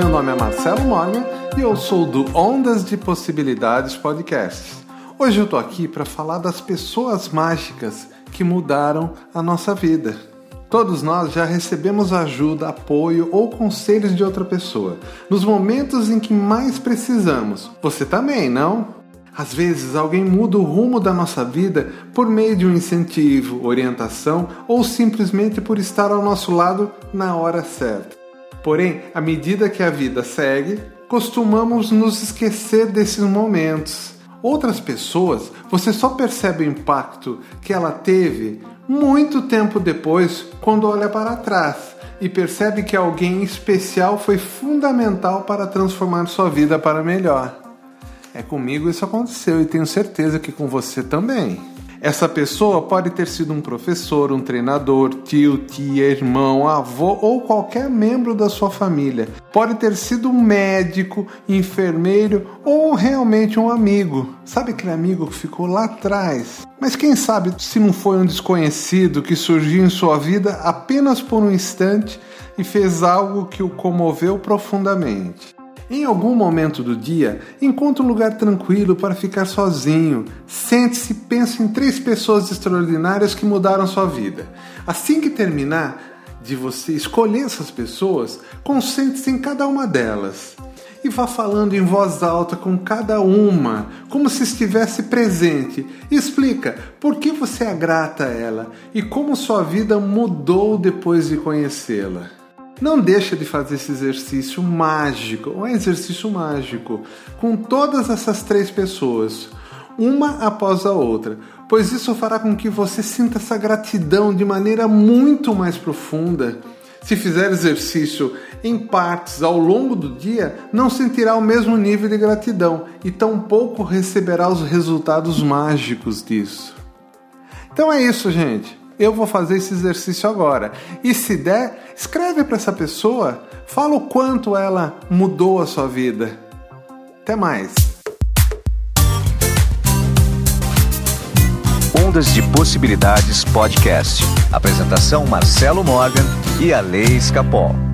Meu nome é Marcelo Morgan e eu sou do Ondas de Possibilidades Podcast. Hoje eu tô aqui para falar das pessoas mágicas que mudaram a nossa vida. Todos nós já recebemos ajuda, apoio ou conselhos de outra pessoa nos momentos em que mais precisamos. Você também, não? Às vezes alguém muda o rumo da nossa vida por meio de um incentivo, orientação ou simplesmente por estar ao nosso lado na hora certa. Porém, à medida que a vida segue, costumamos nos esquecer desses momentos. Outras pessoas, você só percebe o impacto que ela teve muito tempo depois, quando olha para trás e percebe que alguém especial foi fundamental para transformar sua vida para melhor. É comigo isso aconteceu e tenho certeza que com você também. Essa pessoa pode ter sido um professor, um treinador, tio, tia, irmão, avô ou qualquer membro da sua família. Pode ter sido um médico, enfermeiro ou realmente um amigo. Sabe aquele amigo que ficou lá atrás? Mas quem sabe se não foi um desconhecido que surgiu em sua vida apenas por um instante e fez algo que o comoveu profundamente. Em algum momento do dia, encontre um lugar tranquilo para ficar sozinho. Sente-se e pense em três pessoas extraordinárias que mudaram sua vida. Assim que terminar de você escolher essas pessoas, concentre-se em cada uma delas e vá falando em voz alta com cada uma, como se estivesse presente. Explica por que você é grata a ela e como sua vida mudou depois de conhecê-la. Não deixa de fazer esse exercício mágico, um exercício mágico, com todas essas três pessoas, uma após a outra, pois isso fará com que você sinta essa gratidão de maneira muito mais profunda. Se fizer exercício em partes ao longo do dia, não sentirá o mesmo nível de gratidão e tampouco receberá os resultados mágicos disso. Então é isso, gente eu vou fazer esse exercício agora. E se der, escreve para essa pessoa, fala o quanto ela mudou a sua vida. Até mais. Ondas de Possibilidades Podcast. Apresentação Marcelo Morgan e a Lei.